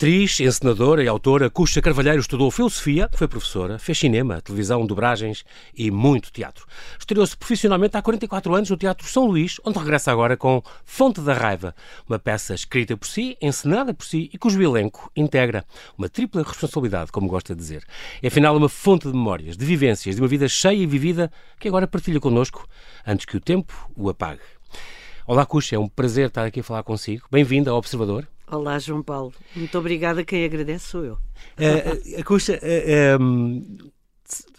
Atriz, encenadora e autora, Cuxa Carvalheiro estudou filosofia, foi professora, fez cinema, televisão, dobragens e muito teatro. Estreou-se profissionalmente há 44 anos no Teatro São Luís, onde regressa agora com Fonte da Raiva, uma peça escrita por si, encenada por si e cujo elenco integra uma tripla responsabilidade, como gosta de dizer. É afinal uma fonte de memórias, de vivências, de uma vida cheia e vivida que agora partilha connosco, antes que o tempo o apague. Olá, Cuxa, é um prazer estar aqui a falar consigo. Bem-vindo ao Observador. Olá, João Paulo. Muito obrigada. Quem agradece sou eu. Uh, a Cuxa uh, um,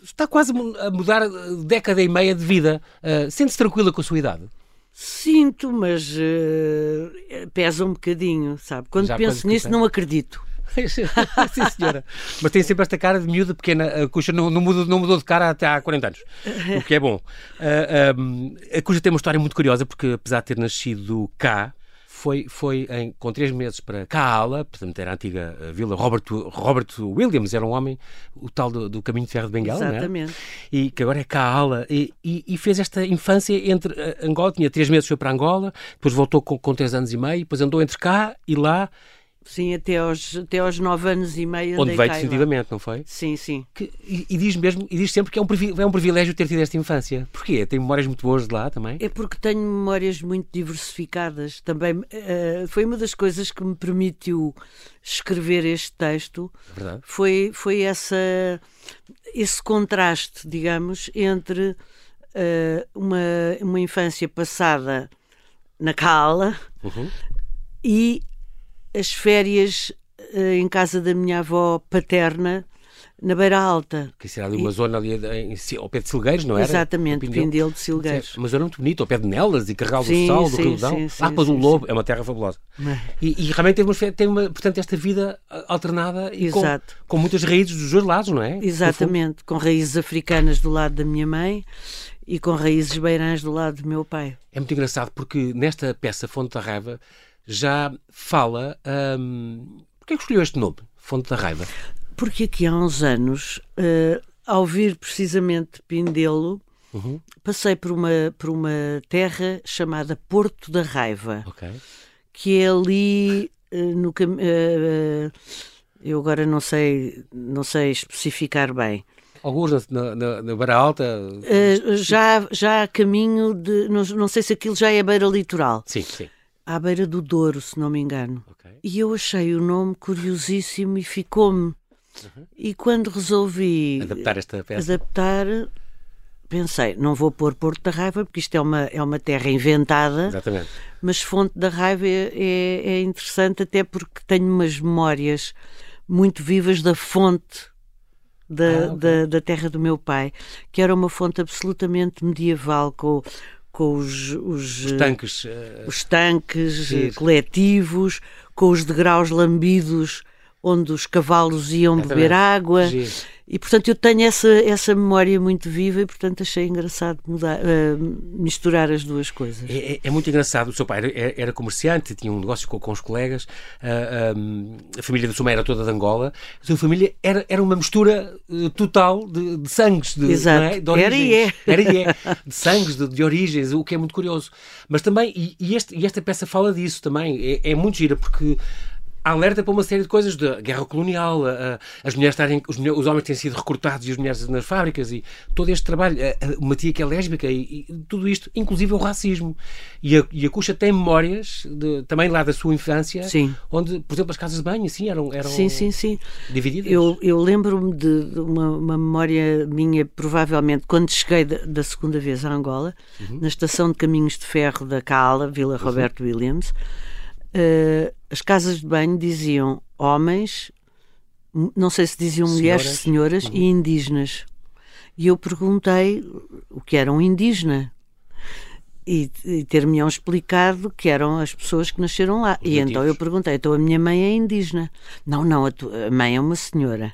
está quase a mudar década e meia de vida. Uh, Sente-se tranquila com a sua idade? Sinto, mas pesa um bocadinho, sabe? Quando Já penso nisso, não acredito. Sim, senhora. Mas tem sempre esta cara de miúda pequena. A Cuxa não, não, mudou, não mudou de cara até há 40 anos, o que é bom. Uh, a Cuxa tem uma história muito curiosa, porque apesar de ter nascido cá, foi, foi em, com três meses para Kaala, portanto era a antiga eh, vila, Robert, Robert Williams era um homem, o tal do, do caminho de ferro de Bengala, Exatamente. É? E que agora é Kaala, e, e, e, fez esta infância entre eh, Angola, tinha três meses, foi para Angola, depois voltou com, com três anos e meio, depois andou entre cá e lá, Sim, até aos, até aos nove anos e meio. Onde veio definitivamente, não foi? Sim, sim. Que, e, e, diz mesmo, e diz sempre que é um, é um privilégio ter tido esta infância. Porquê? Tem memórias muito boas de lá também? É porque tenho memórias muito diversificadas. Também uh, foi uma das coisas que me permitiu escrever este texto. É verdade. Foi, foi essa, esse contraste, digamos, entre uh, uma, uma infância passada na cala uhum. e as férias uh, em casa da minha avó paterna, na Beira Alta. Que será ali uma e... zona ali em, ao pé de Silgueiros, não era? Exatamente, Pindelo de Silgueiros. Uma zona muito bonita, ao pé de Nelas e Carral do Sal, do Rio Dão. Ah, depois o Lobo, é uma terra fabulosa. E, e, realmente tem, uma, tem uma, portanto, esta vida alternada e com, com, muitas raízes dos dois lados, não é? Exatamente, com raízes africanas do lado da minha mãe e com raízes beirãs do lado do meu pai. É muito engraçado porque nesta peça Fonte da Raiva já fala. Hum, Porquê que escolheu este nome, Fonte da Raiva? Porque aqui há uns anos, uh, ao vir precisamente Pindelo, uhum. passei por uma, por uma terra chamada Porto da Raiva, okay. que é ali uh, no uh, eu agora não sei, não sei especificar bem. Alguns na, na, na Beira Alta? Uh, já, já a caminho de. Não, não sei se aquilo já é beira litoral. Sim, sim à beira do Douro, se não me engano. Okay. E eu achei o nome curiosíssimo e ficou-me. Uhum. E quando resolvi adaptar esta peça, adaptar, pensei, não vou pôr Porto da Raiva, porque isto é uma, é uma terra inventada. Exatamente. Mas Fonte da Raiva é, é, é interessante, até porque tenho umas memórias muito vivas da fonte da, ah, okay. da, da, terra do meu pai, que era uma fonte absolutamente medieval, com, com os, os, os tanques, uh, os tanques coletivos, com os degraus lambidos onde os cavalos iam Exatamente. beber água. E, portanto, eu tenho essa, essa memória muito viva e, portanto, achei engraçado mudar, uh, misturar as duas coisas. É, é, é, muito engraçado. O seu pai era, era comerciante, tinha um negócio com, com os colegas, uh, ah, um, a família do seu mãe era toda de Angola. A sua família era, era uma mistura uh, total de, de sangues, de, Exato. É? de origens. Era e é. Era e é. De sangues, de, de, origens, o que é muito curioso. Mas também, e, e, este, e esta peça fala disso também, é, é muito gira, porque alerta para uma série de coisas da guerra colonial, a, a, as mulheres estarem, os, os, homens têm sido recrutados e as mulheres nas fábricas e todo este trabalho, a, uma tia que é lésbica e, e, tudo isto, inclusive o racismo. E a, e Cuxa tem memórias de, também lá da sua infância, sim. onde, por exemplo, as casas de banho assim eram, eram sim, sim, sim. divididas. Eu, eu lembro-me de, de uma, uma, memória minha, provavelmente, quando cheguei da, da segunda vez a Angola, uhum. na estação de caminhos de ferro da Cala, Vila uhum. Roberto Williams uh, as casas de banho diziam homens, não sei se diziam mulheres, senhoras, uhum. e indígenas. E eu perguntei o que era um indígena. E, e ter-me-ão explicado que eram as pessoas que nasceram lá. Os e nativos. então eu perguntei: então a minha mãe é indígena? Não, não, a, tua, a mãe é uma senhora.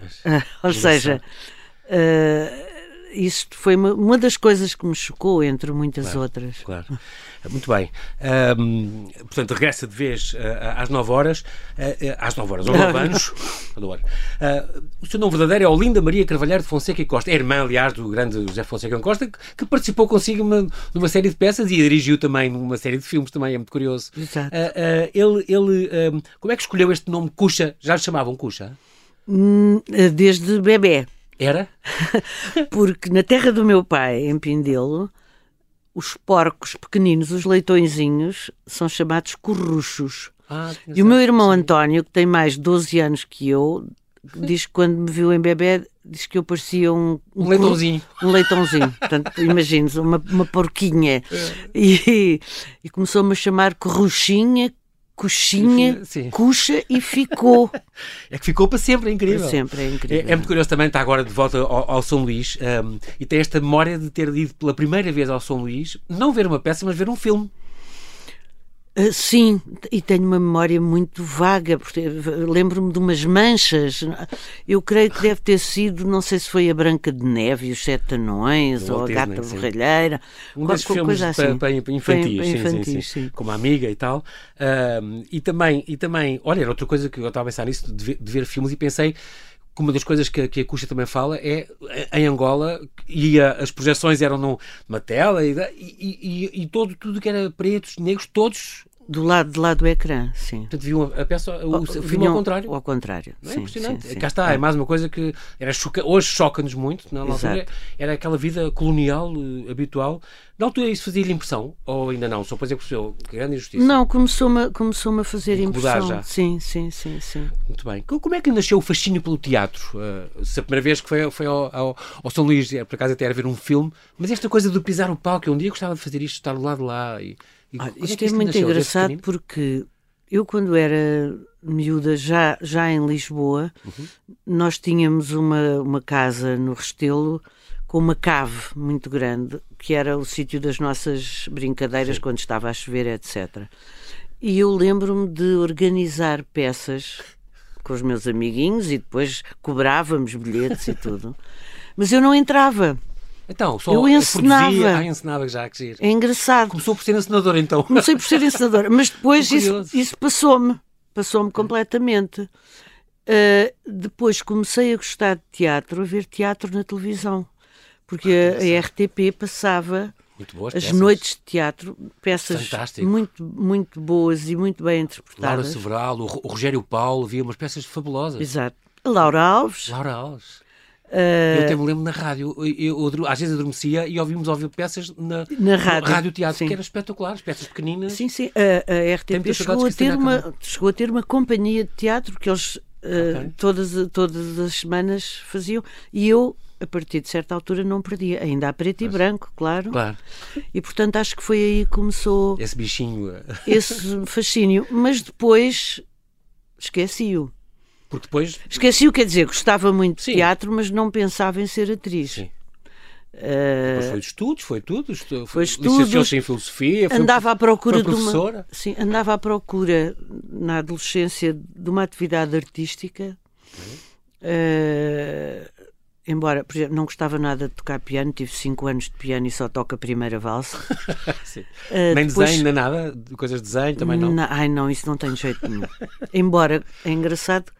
Uh, ou seja, uh, isto foi uma, uma, das coisas que me chocou, entre muitas claro, outras. Claro. Muito bem. Um, portanto, regressa de vez uh, às 9 horas, uh, às 9 horas, aos 9 anos. Adoro. Uh, o seu nome verdadeiro é Olinda Maria Carvalheiro de Fonseca e Costa. É irmã, aliás, do grande José Fonseca Costa, que, que participou consigo numa, numa série de peças e dirigiu também numa série de filmes, também é muito curioso. Exato. ele, ele como é que escolheu este nome Cuxa? Já lhe chamavam Cuxa? Hum, desde bebê. Era? Porque na terra do meu pai, em Pindelo, os porcos pequeninos, os leitõezinhos, são chamados corruchos. Ah, e o meu irmão. António, que tem mais de 12 anos que eu, diz que quando me viu em bebê, diz que eu parecia um... Um, um leitãozinho. Um leitãozinho. Portanto, imagines, uma, uma porquinha. É. E, e começou-me a chamar corruchinha, coxinha, Sim. cuxa e ficou. É que ficou para sempre, é incrível. Para sempre, é incrível. É, é muito curioso também, está agora de volta ao, ao São Luís um, e tem esta memória de ter ido pela primeira vez ao São Luís, não ver uma peça, mas ver um filme. Uh, sim, e tenho uma memória muito vaga, porque lembro-me de umas manchas. Eu creio que deve ter sido, não sei se foi a Branca de Neve e os Sete Anões, ou a Gata Borralheira, um desses filmes coisa assim. para, infantis, sim, infantis sim, sim, sim, como a amiga e tal. Uh, e, também, e também, olha, era outra coisa que eu estava a pensar nisso, de ver, de ver filmes, e pensei que uma das coisas que, que a Cuxa também fala é em Angola e a, as projeções eram numa tela e, e, e, e todo, tudo que era pretos, negros, todos do lado de lá do ecrã, sim. Portanto, viam a peça, o, o filme ao contrário. Ao contrário, não é sim, impressionante. Sim, sim. Cá está, é. é mais uma coisa que era choca... hoje choca-nos muito, na altura era aquela vida colonial uh, habitual. Na altura isso fazia-lhe impressão, ou ainda não? Só depois é que que grande injustiça. Não, começou-me começou a fazer impressão. já. Sim, sim, sim, sim. Muito bem. Como é que nasceu o fascínio pelo teatro? Uh, se a primeira vez que foi, foi ao, ao, ao São Luís, por acaso até era ver um filme, mas esta coisa de pisar o palco, eu um dia gostava de fazer isto, estar do lado de lá e Olha, é isto é, é muito engraçado porque eu, quando era miúda, já, já em Lisboa, uhum. nós tínhamos uma, uma casa no Restelo com uma cave muito grande, que era o sítio das nossas brincadeiras Sim. quando estava a chover, etc. E eu lembro-me de organizar peças com os meus amiguinhos e depois cobrávamos bilhetes e tudo. Mas eu não entrava. Então, só eu ensinava. Produzia, ah, ensinava já, que giro. É engraçado. Começou por ser ensinador, então. Comecei por ser ensinador, mas depois isso, isso passou-me. Passou-me completamente. Uh, depois comecei a gostar de teatro, a ver teatro na televisão. Porque ah, a, a, RTP passava as peças. noites de teatro, peças Fantástico. muito, muito boas e muito bem interpretadas. Laura Several, o Rogério Paulo, havia umas peças fabulosas. Exato. Laura Alves. Laura Alves. Uh, eu até me lembro na rádio, eu, eu, às vezes adormecia e ouvimos ouvir peças na, na rádio, rádio teatro, sim. que eram espetaculares, peças pequeninas. Sim, sim. A, a RTP chegou a, ter uma, chegou a ter uma companhia de teatro que eles uh, okay. todas, todas as semanas faziam e eu a partir de certa altura não perdia, ainda há preto Mas, e branco, claro. Claro. E portanto acho que foi aí que começou esse bichinho, esse fascínio, mas depois esqueci-o. Porque depois. Esqueci o que quer dizer, gostava muito Sim. de teatro, mas não pensava em ser atriz. Sim. Uh, foi estudos, foi tudo. Estu... Foi estudos. em filosofia. Andava à procura de uma. Sim, andava à procura na adolescência de uma atividade artística. Uh, embora, por exemplo, não gostava nada de tocar piano, tive 5 anos de piano e só toco a primeira valsa. uh, nem depois... desenho, nem nada? Coisas de desenho também não? ai não, isso não tem jeito nenhum. embora, é engraçado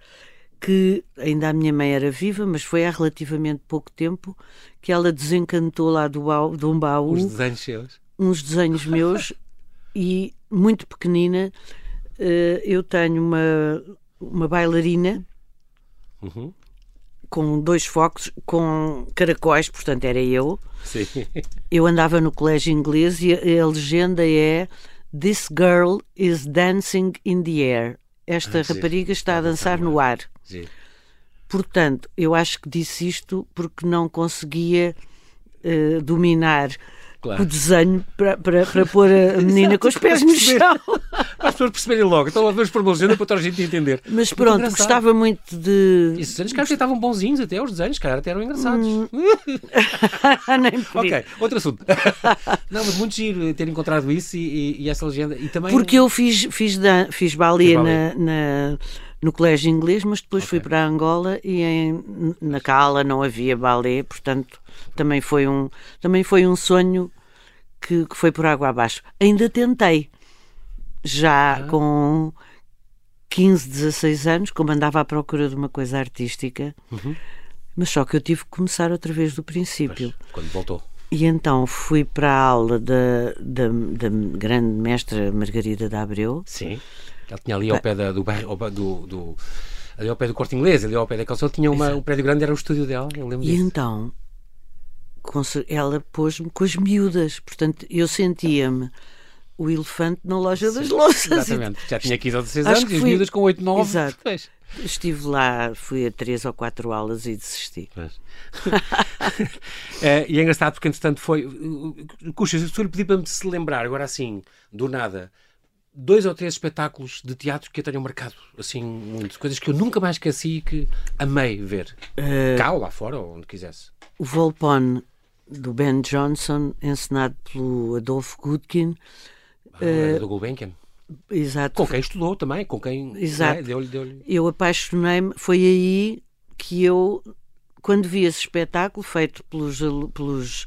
que ainda a minha mãe era viva, mas foi há relativamente pouco tempo que ela desencantou lá do, baú, de um baú uns desenhos seus. Uns desenhos meus e muito pequenina uh, eu tenho uma, uma bailarina uhum. Com dois focos, com caracóis, portanto era eu. Sim. Eu andava no colégio inglês e a, a legenda é This girl is dancing in the air esta ah, rapariga está a dançar no ar. Sim. Portanto, eu acho que disse isto porque não conseguia uh, dominar claro. o desenho para, para, para pôr a menina com os pés no chão. Para as pessoas perceberem logo. Vamos pôr uma legenda para toda a gente entender. Mas pronto, gostava muito de. Esses desenhos, cara, estavam bonzinhos até, os desenhos, cara, até eram engraçados. Hum. Nem ok, outro assunto. Não, mas muito giro ter encontrado isso e, e, e essa legenda. E também... Porque eu fiz, fiz, da, fiz balé, na, na no colégio inglês, mas depois okay. fui para Angola e em, na Cala não havia balé, portanto também foi um, também foi um sonho que, que foi por água abaixo. Ainda tentei, já ah. com 15, 16 anos, como andava à procura de uma coisa artística, uhum. mas só que eu tive que começar outra vez do princípio. Pois, quando voltou. E então fui para a aula da, da, da grande mestra Margarida da Abreu. Sim, ela tinha ali ao pé da, do, do, do, ali ao pé do Corte Inglês, ali ao pé da calçada, tinha uma, um prédio grande, era o estúdio dela, eu lembro E disso. então, ela pôs-me com as miúdas, portanto, eu sentia-me o elefante na loja Sim, das louças. Exatamente, já tinha 15 ou 16 anos fui... e as miúdas com 8, 9. Exato. Pois. Estive lá, fui a três ou quatro aulas e desisti. é, e é engraçado porque, entretanto, foi. Cuxa, se eu lhe pedir para me se lembrar, agora assim, do nada, dois ou três espetáculos de teatro que eu tenham marcado, assim, muito. Coisas que eu nunca mais esqueci e que amei ver. Uh, Cá ou lá fora, ou onde quisesse. O Volpone, do Ben Johnson, encenado pelo Adolfo Goodkin. Uh, do Gulbenkian. Exato. Com quem estudou também, com quem Exato. É, deu-lhe. Deu eu apaixonei-me, foi aí que eu, quando vi esse espetáculo feito pelos, pelos,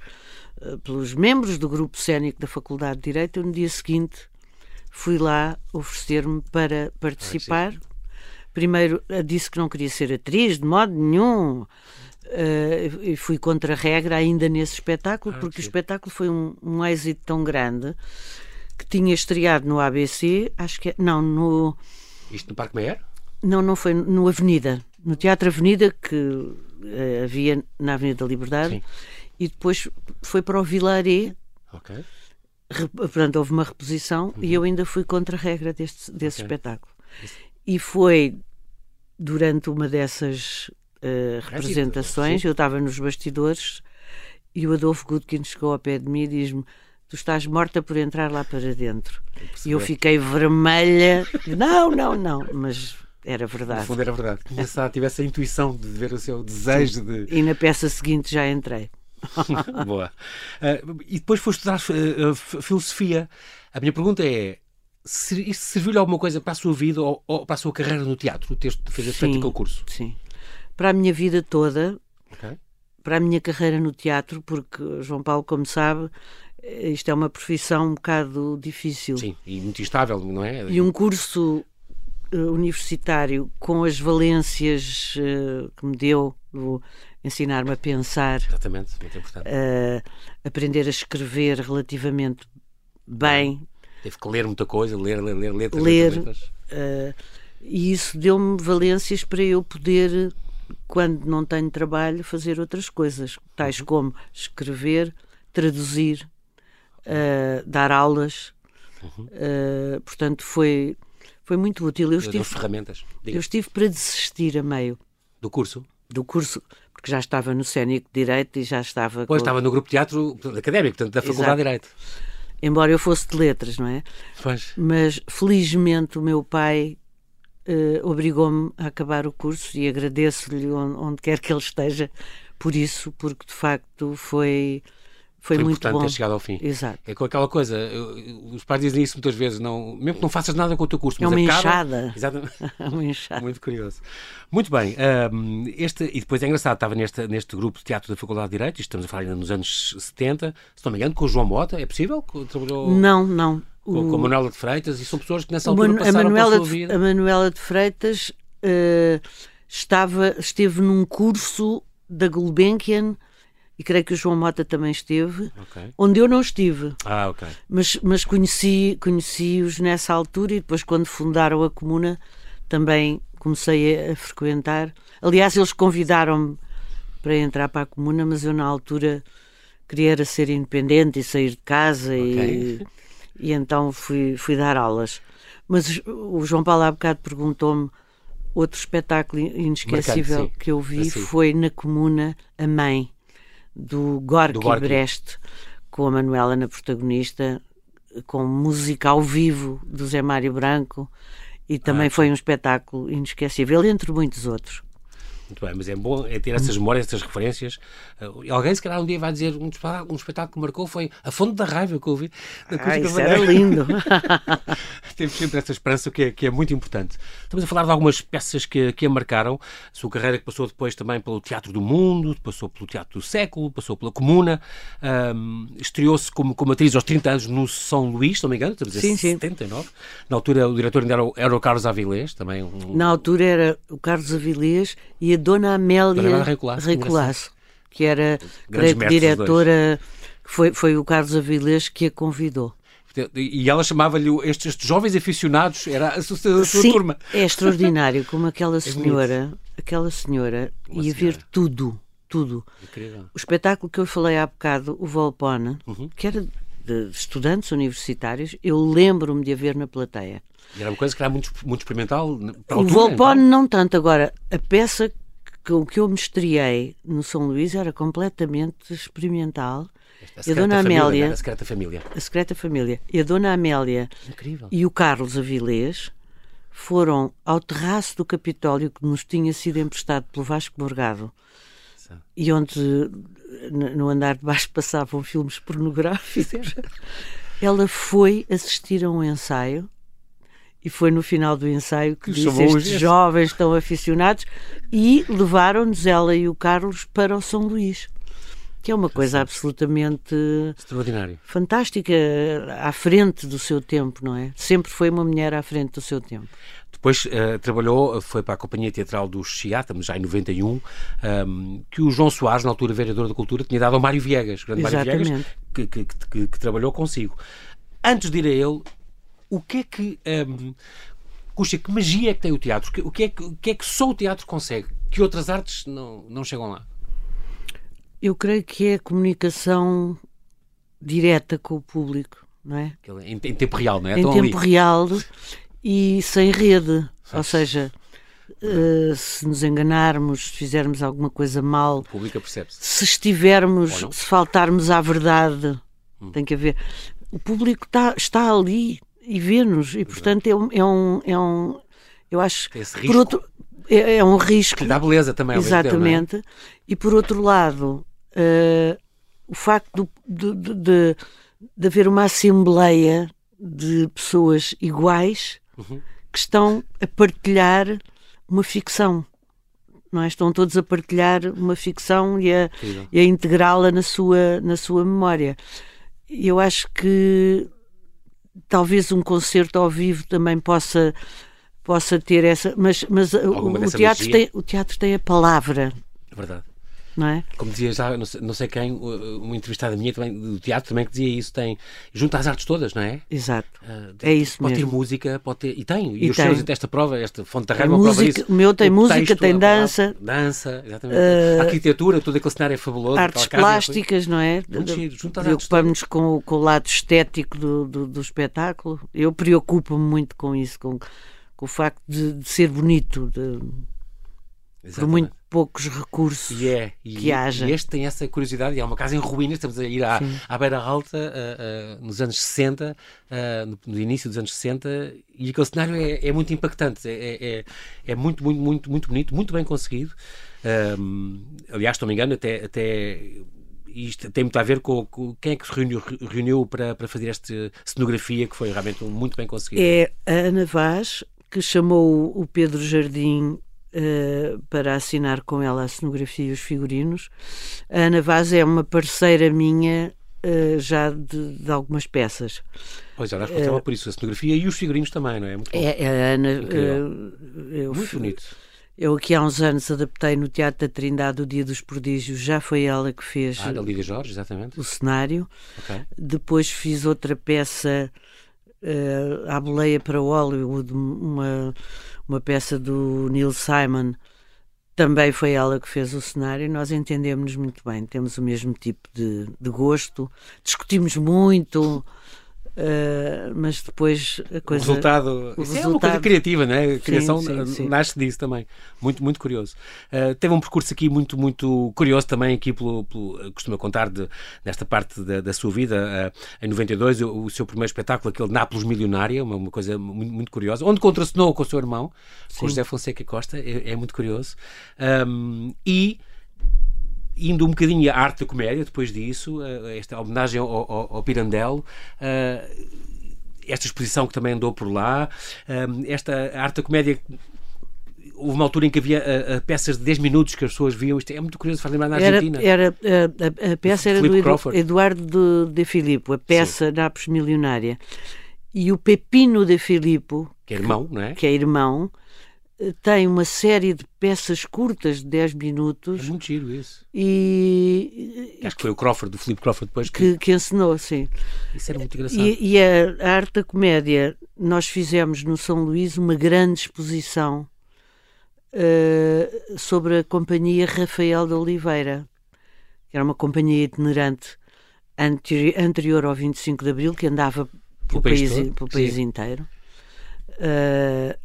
eh, pelos membros do grupo cénico da Faculdade de Direito, no dia seguinte fui lá oferecer-me para participar. Primeiro disse que não queria ser atriz de modo nenhum. Uh, e fui contra a regra ainda nesse espetáculo, ah, porque o espetáculo foi um, um êxito tão grande que tinha estreado no ABC, acho que é, não, no. Isto no Parque Meyer? Não, não foi no Avenida, no Teatro Avenida, que uh, havia na Avenida da Liberdade, Sim. e depois foi para o Vilaré. Ok. Portanto, houve uma reposição uhum. e eu ainda fui contra a regra deste, desse okay. espetáculo. Isso. E foi durante uma dessas uh, representações, eu estava nos bastidores e o Adolfo Gutkin chegou ao pé de mim e diz-me tu estás morta por entrar lá para dentro. E eu fiquei vermelha. Não, não, não, mas era verdade. No fundo era verdade. Tinha tivesse a intuição de ver o seu desejo de. E na peça seguinte já entrei. Boa. Uh, e depois foste estudar uh, filosofia. A minha pergunta é: se isto serviu-lhe alguma coisa para a sua vida ou, ou, para a sua carreira no teatro, o texto de fazer feito aquele curso? Sim. Para a minha vida toda, okay. para a minha carreira no teatro, porque João Paulo, como sabe, isto é uma profissão um bocado difícil. Sim, e muito instável, não é? E um curso universitário com as valências que me deu, ensinar-me a pensar. Exatamente, muito importante. Uh, aprender a escrever relativamente bem. Teve que ler muita coisa, ler, ler, ler letras. Ler. letras. e isso deu-me valências para eu poder, quando não tenho trabalho, fazer outras coisas, tais uhum. como escrever, traduzir, uh, dar aulas. Uhum. Uh, portanto, foi, foi muito útil. Eu estive, ferramentas. Eu estive para desistir a meio. Do curso? Do curso, porque já estava no Cénico de Direito e já estava. Pois, com... estava no grupo de teatro académico, portanto, da Faculdade Exato. de Direito. Embora eu fosse de letras, não é? Pois. Mas felizmente o meu pai uh, obrigou-me a acabar o curso e agradeço-lhe onde, onde, quer que ele esteja por isso, porque de facto foi foi, foi muito importante bom. ter chegado ao fim. Exato. É com aquela coisa, os pais dizem isso muitas vezes, não, mesmo que não faças nada com o teu curso, é mas uma acaba, enxada. Exatamente. É uma enxada. Muito curioso. Muito bem, um, este, e depois é engraçado, estava neste, neste grupo de teatro da Faculdade de Direito, estamos a falar ainda nos anos 70, se não me engano, com o João Mota, é possível? Trabalhou... Não, não. Com, o... com a Manuela de Freitas, e são pessoas que nessa altura Man passaram a Manuela pela sua vida. De, a Manuela de Freitas uh, estava, esteve num curso da Gulbenkian, e creio que o João Mota também esteve, okay. onde eu não estive. Ah, ok. Mas, mas conheci, conheci-os nessa altura e depois, quando fundaram a comuna, também comecei a, a frequentar. Aliás, eles convidaram-me para entrar para a comuna, mas eu, na altura, queria ser independente e sair de casa okay. e, e então fui, fui dar aulas. Mas o João Paulo há bocado perguntou-me outro espetáculo inesquecível Marcado, que eu vi assim. foi na comuna A Mãe do Gorky, do Gorky. Brest, com a Manuela na protagonista, com música ao vivo do Zé Mário Branco, e também ah, foi um espetáculo inesquecível, entre muitos outros. Muito bem, mas é bom é ter essas memórias, essas referências. Uh, alguém, se calhar, um dia vai dizer um espetáculo, um espetáculo que marcou foi A Fonte da Raiva que eu ouvi. Ah, isso era lindo. Temos sempre essa esperança que é, que é muito importante. Estamos a falar de algumas peças que, que a marcaram. A sua carreira que passou depois também pelo Teatro do Mundo, passou pelo Teatro do Século, passou pela Comuna. Um, Estreou-se como, como atriz aos 30 anos no São Luís, se não me engano, estamos a dizer sim, 79. Sim. Na altura o diretor ainda era o, era o Carlos Avilés, também um... Na altura era o Carlos Avilés e a Dona Amélia Recolasso, que era creio, diretora, foi, foi o Carlos Avilés que a convidou. E ela chamava-lhe estes, estes, jovens aficionados, era a sua, a sua Sim, turma. É extraordinário como aquela senhora, é aquela senhora Uma ia senhora. ver tudo, tudo. Incrível. O espetáculo que eu falei há bocado, o Volpone, uhum. que era de estudantes universitários, eu lembro-me de a ver na plateia. E era uma coisa que era muito, muito experimental O Volpone então? não tanto. Agora, a peça que, que eu me estreiei no São Luís era completamente experimental. A, e a Dona família, Amélia. Né? A secreta família. A secreta família. E a Dona Amélia Incrível. e o Carlos Avilés foram ao terraço do Capitólio que nos tinha sido emprestado pelo Vasco Morgado e onde no andar de baixo passavam filmes pornográficos. Ela foi assistir a um ensaio e foi no final do ensaio que, que disse estes jovens estão aficionados e levaram-nos ela e o Carlos para o São Luís que é uma coisa absolutamente extraordinária, fantástica, à frente do seu tempo, não é? Sempre foi uma mulher à frente do seu tempo. Depois uh, trabalhou, foi para a Companhia Teatral do Chiá, estamos já em 91, um, ehm, que o João Soares, na altura vereador da Cultura, tinha dado ao Mário Viegas, grande Exatamente. Mário Viegas, que, que, que, que, trabalhou consigo. Antes de ir a ele, o que é que. Um, Puxa, que magia é que tem o teatro? O que é que, o que, é que só o teatro consegue? Que outras artes não, não chegam lá? Eu creio que é a comunicação direta com o público, não é? Em, em tempo real, não é? Em Estão tempo ali. real e sem rede. Sim. Ou seja, uh, se nos enganarmos, se fizermos alguma coisa mal, o público percebe-se. Se estivermos, se faltarmos à verdade, hum. tem que haver. O público está, está ali e vê-nos. E, portanto, é um, é um, é um. Eu acho. Por outro, é, é um risco. Que dá beleza também. Exatamente. Tempo, é? E, por outro lado, uh, o facto de, de, de, de, haver uma assembleia de pessoas iguais uhum. que estão a partilhar uma ficção. Não é? Estão todos a partilhar uma ficção e a, a integrá-la na sua, na sua memória. Eu acho que talvez um concerto ao vivo também possa possa ter essa mas mas o, o teatro tem o teatro tem a palavra. É verdade não é? Como dizia já, não sei, não sei quem, uma entrevistada minha também, do teatro também que dizia isso, tem, junta as artes todas, não é? Exato, uh, é isso pode mesmo. ter música, pode ter, e tem, e, e os tem. seus, esta prova, esta fonte da raiva, prova isso. O meu tem o música, texto, tem dança. Dança, exatamente. Uh, arquitetura, todo aquele cenário é fabuloso. Artes plásticas, não é? Preocupamos-nos com, com o lado estético do, do, do espetáculo. Eu preocupo-me muito com isso, com, com o facto de, de ser bonito, de, por muito poucos recursos e é, e, que haja. E este tem essa curiosidade, e é uma casa em ruínas, estamos a ir à, à Beira Alta uh, uh, nos anos 60, uh, no, no, início dos anos 60, e aquele cenário é, é muito impactante, é, é, é, é muito, muito, muito, muito bonito, muito bem conseguido. Um, aliás, se não me engano, até, até isto tem muito a ver com, com quem é que se reuniu, reuniu para, para fazer esta cenografia que foi realmente muito bem conseguida. É a Ana Vaz que chamou o Pedro Jardim uh, para assinar com ela a cenografia e os figurinos. A Ana Vaz é uma parceira minha uh, já de, de, algumas peças. Pois, ela responsável uh, por isso, a cenografia e os figurinos também, não é? Muito bom. É, é a Ana. Eu, Muito bonito. Eu aqui há uns anos adaptei no Teatro da Trindade o Dia dos Prodígios, já foi ela que fez ah, da Lídia Jorge, exatamente. o cenário. Okay. Depois fiz outra peça uh, à boleia para Hollywood, uma, uma peça do Neil Simon. Também foi ela que fez o cenário. Nós entendemos-nos muito bem, temos o mesmo tipo de, de gosto, discutimos muito. Uh, mas depois a coisa. O resultado. O resultado... é uma coisa criativa, não é? A criação sim, sim, sim. nasce disso também. Muito, muito curioso. Uh, teve um percurso aqui muito, muito curioso também, aqui pelo. pelo costuma contar de, nesta parte da, da sua vida. Uh, em 92, o, o, seu primeiro espetáculo, aquele Nápoles Milionária, uma, uma coisa muito, muito, curiosa, onde contracenou com o seu irmão, com José Fonseca Costa, é, é muito curioso. Um, e indo um bocadinho à arte da comédia, depois disso, eh, esta homenagem ao, ao, ao Pirandello, eh, esta exposição que também andou por lá, eh, esta arte da comédia houve uma altura em que havia uh, uh, peças de 10 minutos que as pessoas viam. Isto é muito curioso, faz lembrar na Argentina. Era, era a, a, peça era Filipe do Crawford. Eduardo de, de Filippo, a peça Sim. Nápoles Milionária. E o Pepino de Filippo, que é irmão, não é? Que é irmão, tem uma série de peças curtas de 10 minutos. É muito giro isso. E... Acho que foi o Crawford, do Filipe Crawford depois que... que... que ensinou, sim. Isso era muito engraçado. E, e a, a, arte da comédia, nós fizemos no São Luís uma grande exposição uh, sobre a companhia Rafael de Oliveira, que era uma companhia itinerante anteri anterior ao 25 de Abril, que andava pelo país, país, pelo país inteiro. Uh,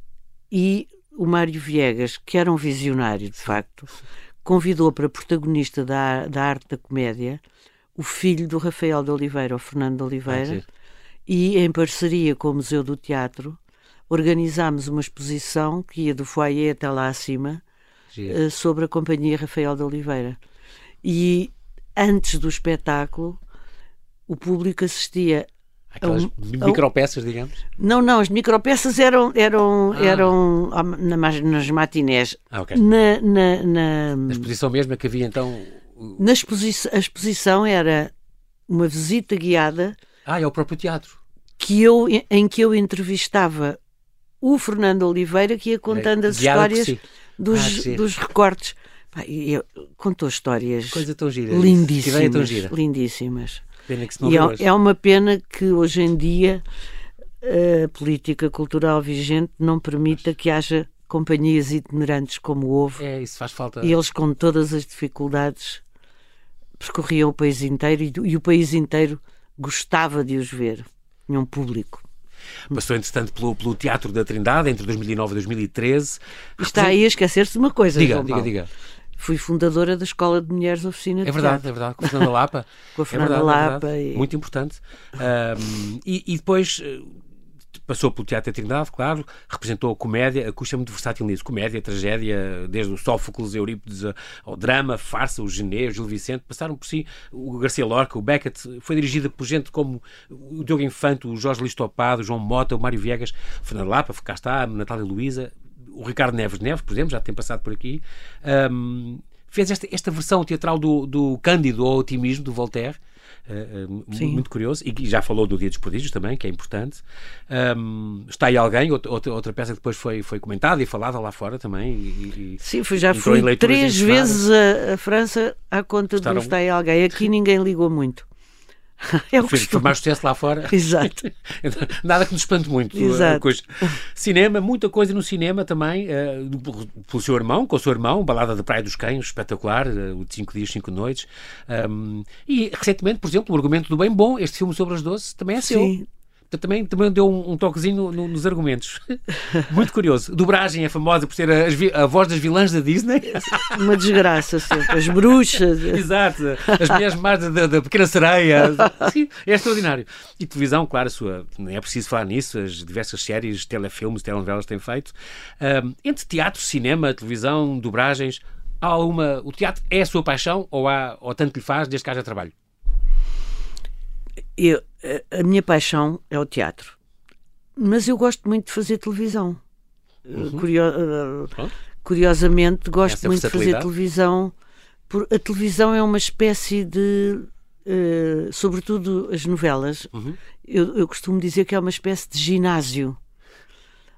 e o Mário Viegas, que era um visionário de facto, convidou para protagonista da, da arte da comédia o filho do Rafael de Oliveira, o Fernando de Oliveira, ah, e em parceria com o Museu do Teatro organizámos uma exposição que ia do foyer até lá acima uh, sobre a companhia Rafael de Oliveira. E antes do espetáculo, o público assistia Aquelas um, micropeças, um, digamos? Não, não, as micropeças eram, eram, ah. eram na, nas matinés. Ah, okay. na, na, na, na, exposição mesmo que havia então. Na exposição, a exposição era uma visita guiada. Ah, é o próprio teatro. Que eu, em que eu entrevistava o Fernando Oliveira, que ia contando é, as histórias dos, ah, dos recortes. contou histórias Coisa tão gira, lindíssimas. Tão gira. Lindíssimas. Pena que se não e é, é uma pena que hoje em dia a política cultural vigente não permita que haja companhias itinerantes como houve. É, isso faz falta. E eles, com todas as dificuldades, percorriam o país inteiro e, e o país inteiro gostava de os ver. Tinham um público. Passou, entretanto, pelo, pelo Teatro da Trindade entre 2009 e 2013. Está aí a esquecer-se de uma coisa. Diga, diga, diga. Fui fundadora da Escola de Mulheres Oficina de É verdade, teatro. é verdade, com a Fernanda Lapa. com a Fernanda é verdade, Lapa. É. E... Muito importante. Um, e, e, depois eh, passou pelo Teatro da Trindade, claro, representou a comédia, a custa é muito versátil nisso, comédia, tragédia, desde o Sófocles, Eurípides, ao drama, farsa, o Gené, o Gil Vicente, passaram por si o Garcia Lorca, o Beckett, foi dirigida por gente como o Diogo Infante, o Jorge Listopado, o João Mota, o Mário Viegas, Fernando Lapa, cá está, a Natália Luísa, o Ricardo Neves Neves, por exemplo, já tem passado por aqui. Um, fez esta, esta versão teatral do, do Cândido ao Otimismo, do Voltaire, Uh, uh, muito curioso, e já falou do Dia dos Prodígios também, que é importante. Um, está aí alguém, outra, outra peça que depois foi, foi comentada e falada lá fora também. E, e Sim, já fui três vezes a, a, França à conta Estaram... do Está aí alguém. Aqui ninguém ligou muito. É o Fez mais sucesso lá fora. Exato. Nada que nos espante muito. Exato. Coisa. Cinema, muita coisa no cinema também, uh, pelo seu irmão, com o seu irmão, Balada da Praia dos Cães, espetacular, uh, o de 5 dias, 5 noites. Um, e recentemente, por exemplo, o argumento do Bem Bom, este filme sobre as doces, também é seu. Sim, também, também deu um, um toquezinho no, nos argumentos. Muito curioso. Dobragem é famosa por ser a, a, voz das vilãs da Disney. Uma desgraça sempre. As bruxas. Exato. As mulheres más da, da, Pequena Sereia. Sim, é extraordinário. E televisão, claro, a sua, não é preciso falar nisso, as diversas séries, telefilmes, telenovelas têm feito. Um, entre teatro, cinema, televisão, dobragens, há uma, o teatro é a sua paixão ou, há, ou tanto lhe faz desde que haja trabalho? Eu, a minha paixão é o teatro, mas eu gosto muito de fazer televisão. Uhum. Curio, uh, curiosamente, gosto Essa muito de fazer televisão. Por, a televisão é uma espécie de. Uh, sobretudo as novelas, uhum. eu, eu costumo dizer que é uma espécie de ginásio.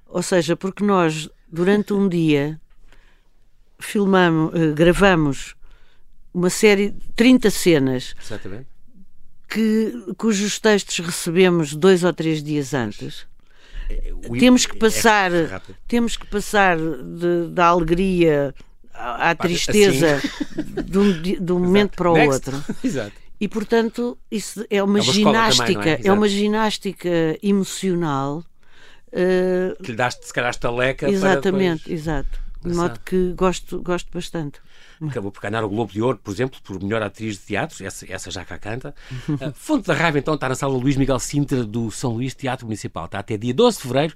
Ou seja, porque nós, durante um dia, filmamos, uh, gravamos uma série de 30 cenas. Exatamente que, cujos textos recebemos dois ou três dias antes. temos que é passar, temos que passar de, da alegria à tristeza assim. de um, de um momento para o Next. outro. Exato. E portanto, isso é uma, É uma ginástica, também, é? é? uma ginástica emocional. eh, Que lhe daste, se calhar, estaleca exatamente, para exato. De modo que gosto, gosto bastante. Acabou por ganhar o Globo de Ouro, por exemplo, por melhor atriz de teatro, essa, essa já cá canta. A Fonte da Raiva, então, está na sala Luís Miguel Sintra do São Luís Teatro Municipal. Está até dia 12 de fevereiro,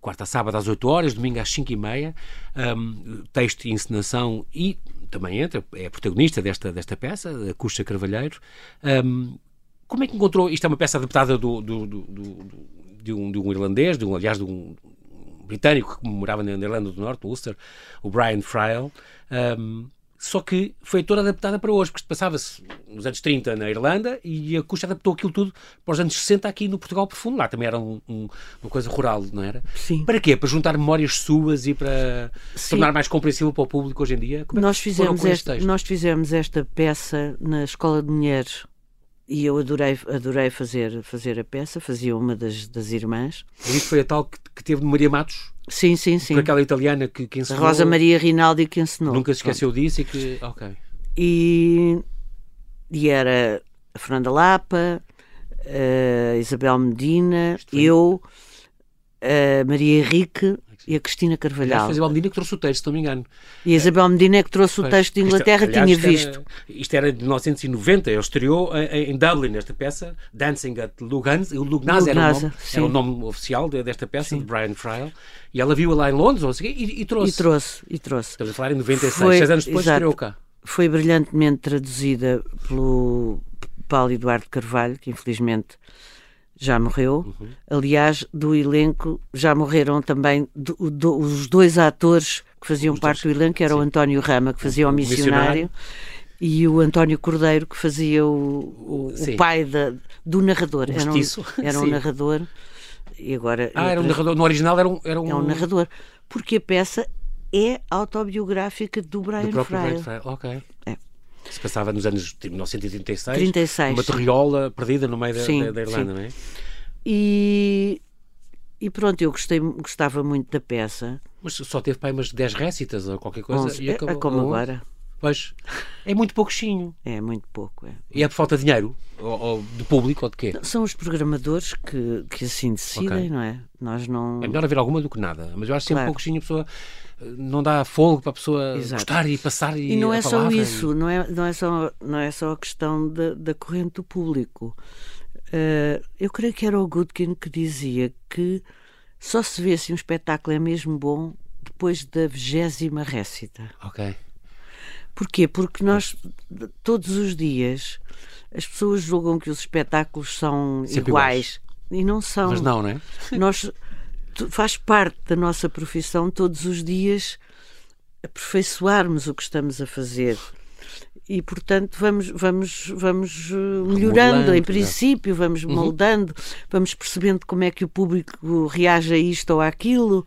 quarta a sábado às 8 horas, domingo às 5 e meia. Um, texto e encenação e também entra, é protagonista desta, desta peça, a Cuxa Carvalheiro. Um, como é que encontrou? Isto é uma peça adaptada do, do- do- de, um, de um irlandês, de um, aliás, de um britânico que morava na Irlanda do Norte, no Ulster, o Brian Friel. Um, só que foi toda adaptada para hoje, porque passava-se nos anos 30 na Irlanda e a Cuxa adaptou aquilo tudo para os anos 60 aqui no Portugal profundo. Lá também era um- um- uma coisa rural, não era? Sim. Para quê? Para juntar memórias suas e para Sim. tornar mais compreensível para o público hoje em dia? Como é que Nós foram fizemos, esta, nós fizemos esta peça na Escola de Mulheres e eu adorei, adorei fazer, fazer a peça, fazia uma das, das irmãs. E Isso foi a tal que, que teve de Maria Matos, Sim, sim, sim. por aquela italiana que, que ensinou. Rosa Maria Rinaldi que ensinou. Nunca se esqueceu disso e que. Ok. E, e era a Fernanda Lapa, a Isabel Medina, foi- eu, a Maria Henrique e a Cristina Carvalhal. a Isabel Medina que trouxe o texto, se não me engano. E a Isabel Medina é que trouxe o texto de Isto- Inglaterra, aliás, tinha isto era- visto. isto era de 1990, ele estreou em, em Dublin, esta peça, Dancing at Lugnaz. O Lugnaz era, o nome, era o nome oficial de- desta peça, Sim. de Brian Friel. E ela viu-a lá em Londres, ou quê, e, e trouxe. E trouxe, e trouxe. Estamos a falar em 96, Foi- seis anos depois exato. estreou cá. Foi brilhantemente traduzida pelo Paulo Eduardo Carvalho, que infelizmente já morreu. Uhum. Aliás, do elenco já morreram também do- do- os dois atores que faziam Os parte dois, do elenco, que era o sim. António Rama, que fazia o o missionário, missionário. e o António Cordeiro, que fazia o, o- o pai da- do narrador. O Era um, era um narrador. E agora Ah, era um narrador. No original era um. Era um, é um narrador. Porque a peça é autobiográfica do Brian do Fryer. Brian Friel. Ok. É. Se passava nos anos tipo, 1936. 36. Uma terriola perdida no meio da, Sim, da- da Irlanda, não é? E, e pronto, eu gostei, gostava muito da peça. Mas só teve pai umas 10 récitas ou qualquer coisa. Onze- e é, acabou, é como agora. Pois. É muito pouquinho. É muito pouco. é. E é por falta de dinheiro? Ou, ou de público ou de quê? São os programadores que, que assim decidem, Ok. não é? Nós não. É melhor haver alguma do que nada. Mas eu acho que sempre Claro. pouquinho a pessoa não dá fogo para a pessoa Exato. gostar e passar e, E não é só palavra e- isso, não é, não, é só, não é só a questão da, da corrente do público. Eh, eu creio que era o Goodkin que dizia que só se vê se um espetáculo é mesmo bom depois da vigésima récita. Ok. Porquê? Porque nós, todos os dias, as pessoas julgam que os espetáculos são Sempre iguais. E não são. Mas não, não é? Nós, faz parte da nossa profissão todos os dias aperfeiçoarmos o que estamos a fazer. E, portanto, vamos, vamos, vamos eh, melhorando, em princípio, vamos moldando, vamos percebendo como é que o público reage a isto ou àquilo.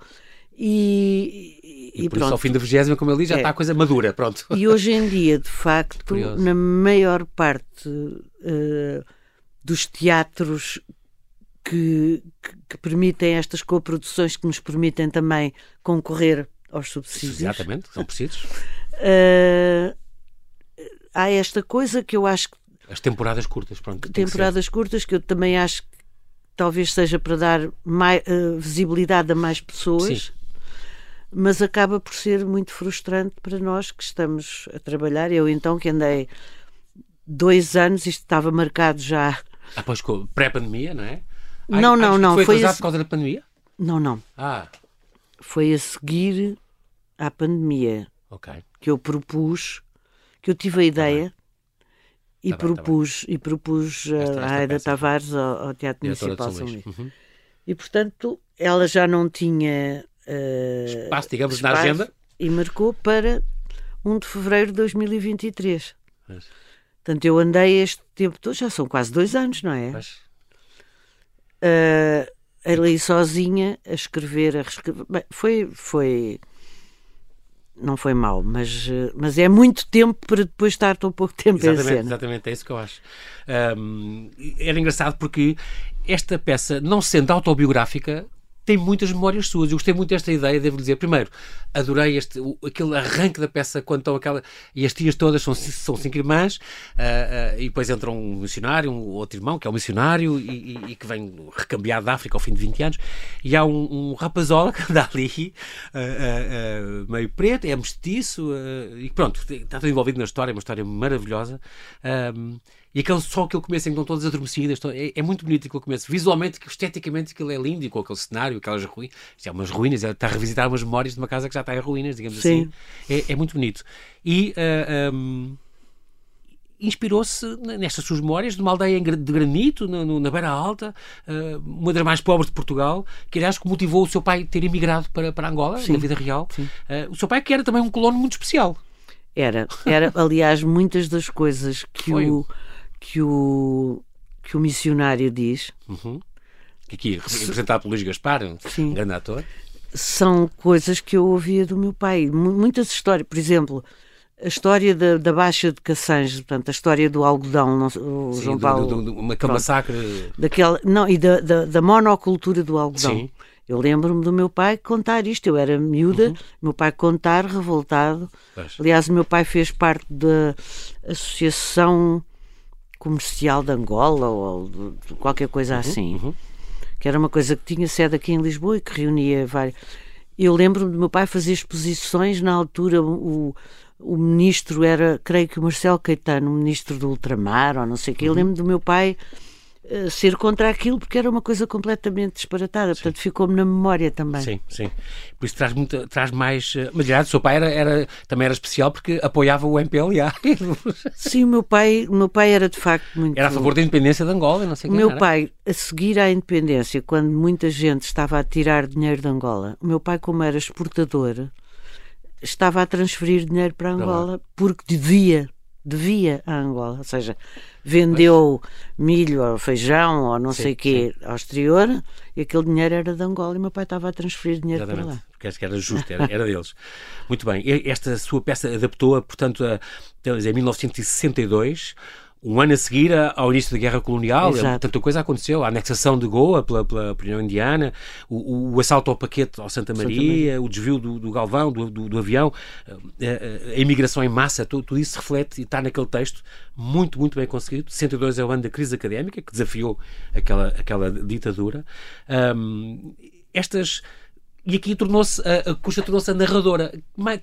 E, E, e por isso, ao pronto. fim da vigésima, como ele diz, já É. está a coisa madura. Pronto. E hoje em dia, de facto, Curioso. na maior parte eh, dos teatros que, que- que permitem estas coproduções, que nos permitem também concorrer aos subsídios, Exatamente, são precisos. eh, há esta coisa que eu acho que As temporadas curtas, pronto. temporadas curtas, que eu também acho que talvez seja para dar mai- eh, visibilidade a mais pessoas. Sim. mas acaba por ser muito frustrante para nós que estamos a trabalhar. Eu então que andei dois anos, isto estava marcado já. Ah, pois, com- pré-pandemia, não é? Não, não, isto não, Foi foi atrasado esse- por causa da pandemia? Não, não. Ah, Foi a seguir à pandemia ok. que eu propus, que eu tive a ideia e Tá bem, tá propus e propus a- a Aida. Tavares ao, ao Teatro Municipal São Luís. Uhum. E portanto ela já não tinha eh, Espaço, digamos, na espaço agenda. e marcou para 1 de fevereiro de 2023. Mas, Portanto, eu andei este tempo todo, já são quase dois anos, não é? mas, Uh, ali sozinha a escrever, a reescrever. Bem, foi, foi. Não foi mal, mas, uh, mas é muito tempo para depois estar tão pouco tempo em exatamente, cena. exatamente, é isso que eu acho. Ahm, era engraçado porque esta peça, não sendo autobiográfica, tem muitas memórias suas. Eu gostei muito desta ideia, devo dizer. Primeiro, adorei este, o, aquele arranque da peça quando estão aquela. E as tias todas são, são cinco irmãs, uh, uh, e depois entra um missionário, um outro irmão, que é um missionário, e, e, e que vem recambiado da África ao fim de 20 anos. E há um, um rapazola que anda ali, uh, meio preto, é mestiço, e pronto, está tudo envolvido na história, é uma história maravilhosa. E aquele, só aquele começo em que estão todas adormecidas, estão, é, é, muito bonito aquele começo. Visualmente, esteticamente, aquilo é lindo, e com aquele cenário, aquelas ruínas. É umas ruínas, é, está a revisitar umas memórias de uma casa que já está em ruínas, digamos Sim. assim. É, é muito bonito. E. Uh, ah, um, inspirou-se nestas suas memórias de uma aldeia de granito, na, na Beira Alta, uh, uma das mais pobres de Portugal, que aliás que motivou o seu pai a ter emigrado para, para Angola, Sim. na vida real. O seu pai que era também um colono muito especial. Era, era aliás, muitas das coisas que Foi. o que o, que o missionário diz. Uhum. Que aqui, representado pelo Luís Gaspar, um grande ator. São coisas que eu ouvia do meu pai. Muitas histórias, por exemplo, a história da, da Baixa de Cassange, portanto, a história do algodão, não, o Sim, João Paulo. Do, do, uma massacre. Daquela, não, e da, da, da monocultura do algodão. Sim. Eu lembro-me do meu pai contar isto. Eu era miúda, uhum. meu pai contar, revoltado. Pois. Aliás, o meu pai fez parte da associação comercial de Angola ou de qualquer coisa uhum, assim. Uhum. Que era uma coisa que tinha sede aqui em Lisboa e que reunia vários. Eu lembro-me do meu pai fazer exposições, na altura o, o ministro era, creio que o Marcelo Caetano, o ministro do ultramar, ou não sei o quê. Uhum. Eu lembro do meu pai eh, ser contra aquilo porque era uma coisa completamente disparatada. Sim. Portanto, ficou-me na memória também. Sim, sim. Por isso traz, muito, traz mais. Eh, mas, aliás, o seu pai era, era, também era especial porque apoiava o MPLA. sim, o meu pai, meu pai era de facto muito. Era a favor da independência de Angola, não sei O meu era. pai, a seguir à independência, quando muita gente estava a tirar dinheiro de Angola, o meu pai, como era exportador, estava a transferir dinheiro para Angola porque devia devia a Angola, ou seja, vendeu milho ou feijão ou não sim, sei o quê sim. ao exterior e aquele dinheiro era de Angola e meu pai estava a transferir dinheiro Exatamente. para lá. Porque acho que era justo, era, era deles. Muito bem, esta sua peça adaptou-a, portanto, a, em 1962 um ano a seguir ao início da Guerra Colonial, Exato. tanta coisa aconteceu. A anexação de Goa pela, pela União Indiana, o, o, assalto ao paquete ao Santa Maria, Santa Maria. o desvio do, do galvão, do, do, do avião, a, a, imigração em massa, tudo, tudo, isso se reflete e está naquele texto muito, muito bem conseguido. 62 é o ano da crise académica, que desafiou aquela, aquela ditadura. Um, estas e aqui tornou-se a, a Custa tornou-se a narradora.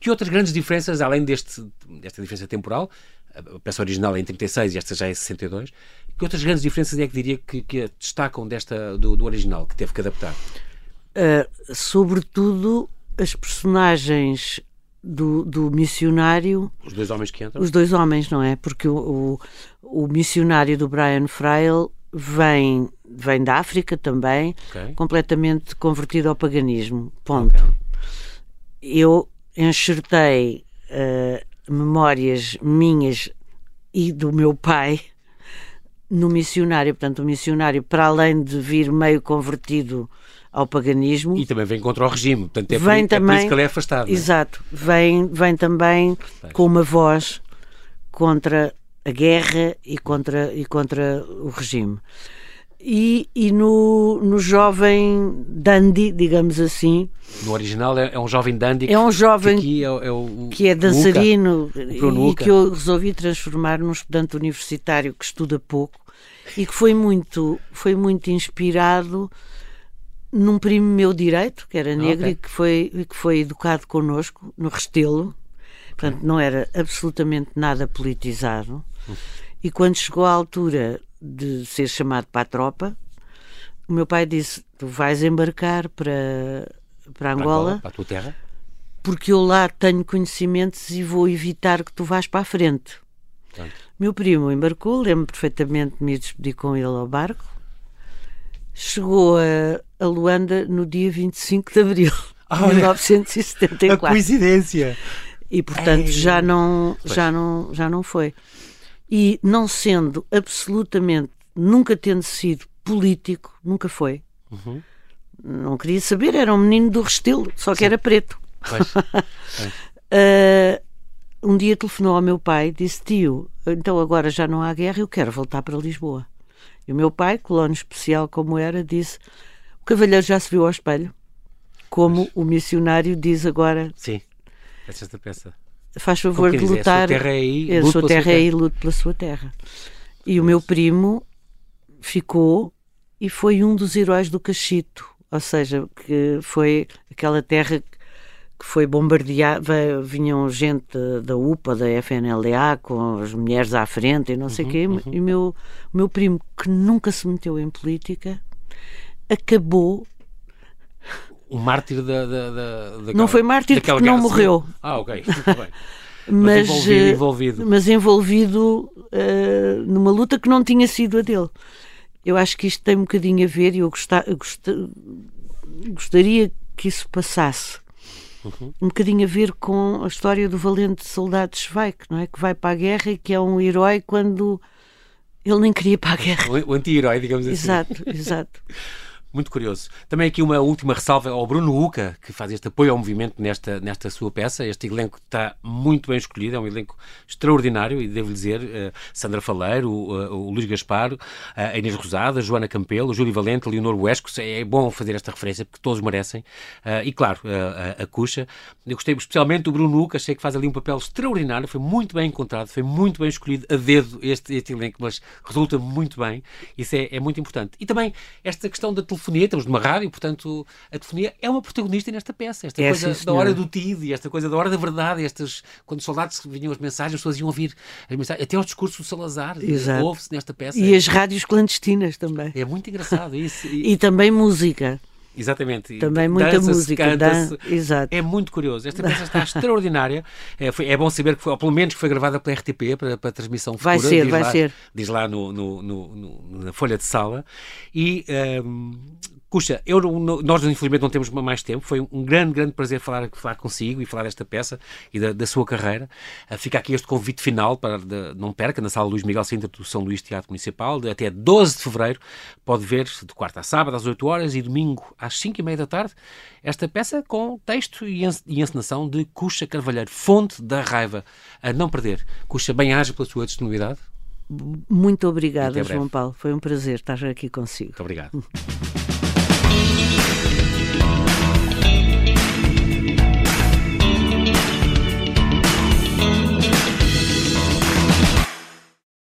Que outras grandes diferenças, além deste, desta diferença temporal, a peça original é em 36 e esta já é em 62. Que outras grandes diferenças é que diria que, que destacam desta, do, do, original, que teve que adaptar? Uh, sobretudo as personagens do, do, missionário. Os dois homens que entram? Os dois homens, não é? Porque o, o, o missionário do Brian Frail vem, vem da África também, okay. completamente convertido ao paganismo. Ponto. Okay. Eu enxertei uh, memórias minhas e do meu pai no missionário. Portanto, o missionário, para além de vir meio convertido ao paganismo. E também vem contra o regime, portanto é, vem por, também, é por isso que ele é afastado. É? Exato, vem, vem também com uma voz contra a guerra e contra, e contra o regime e, e no, no jovem dandy, digamos assim. No original é, é um jovem dandy. É um jovem que, é, é, o, que é dançarino e que eu resolvi transformar num estudante universitário que estuda pouco e que foi muito, foi muito inspirado num primo meu direito, que era negro okay. e que foi, que foi educado connosco no Restelo. Portanto, não era absolutamente nada politizado. E quando chegou à altura de ser chamado para a tropa, o meu pai disse: Tu vais embarcar para, para Angola, para, a tua terra, porque eu lá tenho conhecimentos e vou evitar que tu vás para a frente. Portanto. Meu primo embarcou, lembro perfeitamente, me despedi com ele ao barco. Chegou a, a Luanda no dia 25 de abril de 1974. A coincidência! E portanto Ei. já não, já, não, já não foi e não sendo absolutamente, nunca tendo sido político, nunca foi. Uhum. Não queria saber, era um menino do Restelo, só que Sim. era preto. uh, um dia telefonou ao meu pai e disse: Tio, então agora já não há guerra, eu quero voltar para Lisboa. E o meu pai, colono especial como era, disse: O cavalheiro já se viu ao espelho, como Mas... o missionário diz agora. Sim, esta peça. Faz favor de lutar. Dizer, a sua terra é aí, a sua terra é aí, luto pela sua terra. E o meu primo ficou e foi um dos heróis do Cachito, ou seja, que foi aquela terra que foi bombardeada, vinham gente da UPA, da FNLA, com as mulheres à frente e não sei o uhum, quê, uhum. e o meu, o meu primo, que nunca se meteu em política, acabou o mártir da, da, da, daquela, Não foi mártir porque não morreu. Ah, ok, muito bem. mas, mas, envolvido, eh, envolvido. Mas envolvido uh, numa luta que não tinha sido a dele. Eu acho que isto tem um bocadinho a ver e eu gostar, gostar, gostaria que isso passasse. Uhum. Um bocadinho a ver com a história do valente soldado Schweik, não é? Que vai para a guerra e que é um herói quando ele nem queria ir para a guerra. O anti-herói, digamos assim. Exato, exato. Muito curioso. Também aqui uma última ressalva ao Bruno Uca, que faz este apoio ao movimento nesta, nesta sua peça. Este elenco está muito bem escolhido, é um elenco extraordinário, e devo dizer, uh, Sandra Faleiro, uh, o Luís Gaspar, uh, a Inês Rosada, Joana Campelo, Júlio Valente, Leonor Huesco. É, é bom fazer esta referência, porque todos merecem. e, claro, a, a Cuxa. Eu gostei especialmente do Bruno Uca, achei que faz ali um papel extraordinário, foi muito bem encontrado, foi muito bem escolhido a dedo este, este elenco, mas resulta muito bem. Isso é, é muito importante. E também esta questão da telefonia telefonia, temos de uma rádio, portanto, a telefonia é uma protagonista nesta peça. Esta é, coisa sim, da hora do TID, esta coisa da hora da verdade, estas, quando os soldados vinham as mensagens, as pessoas iam ouvir as mensagens, até o discurso do Salazar ouve-se nesta peça. E as rádios clandestinas também. É muito engraçado isso. E também música. Exatamente. Também muita música. Dan... Exato. É muito curioso. Esta peça está extraordinária. É, foi, é, bom saber que foi, ou pelo menos que foi gravada pela RTP para, para transmissão futura. Vai ser, vai lá, ser. Diz lá no, no, no, na folha de sala. E um, Cuxa, eu, nós infelizmente não temos mais tempo. Foi um grande, grande prazer falar, falar consigo e falar desta peça e da, da sua carreira. Uh, fica aqui este convite final para de, não perca na sala Luís Miguel Sintra do São Luís Teatro Municipal, de, até 12 de fevereiro. Pode ver de quarta a sábado às 8 horas e domingo às 5 e meia da tarde esta peça com texto e, e encenação de Cuxa Carvalheiro, Fonte da Raiva. A não perder. Cuxa, bem-aja pela sua disponibilidade. Muito obrigada, João Paulo. Foi um prazer estar aqui consigo. Muito obrigado.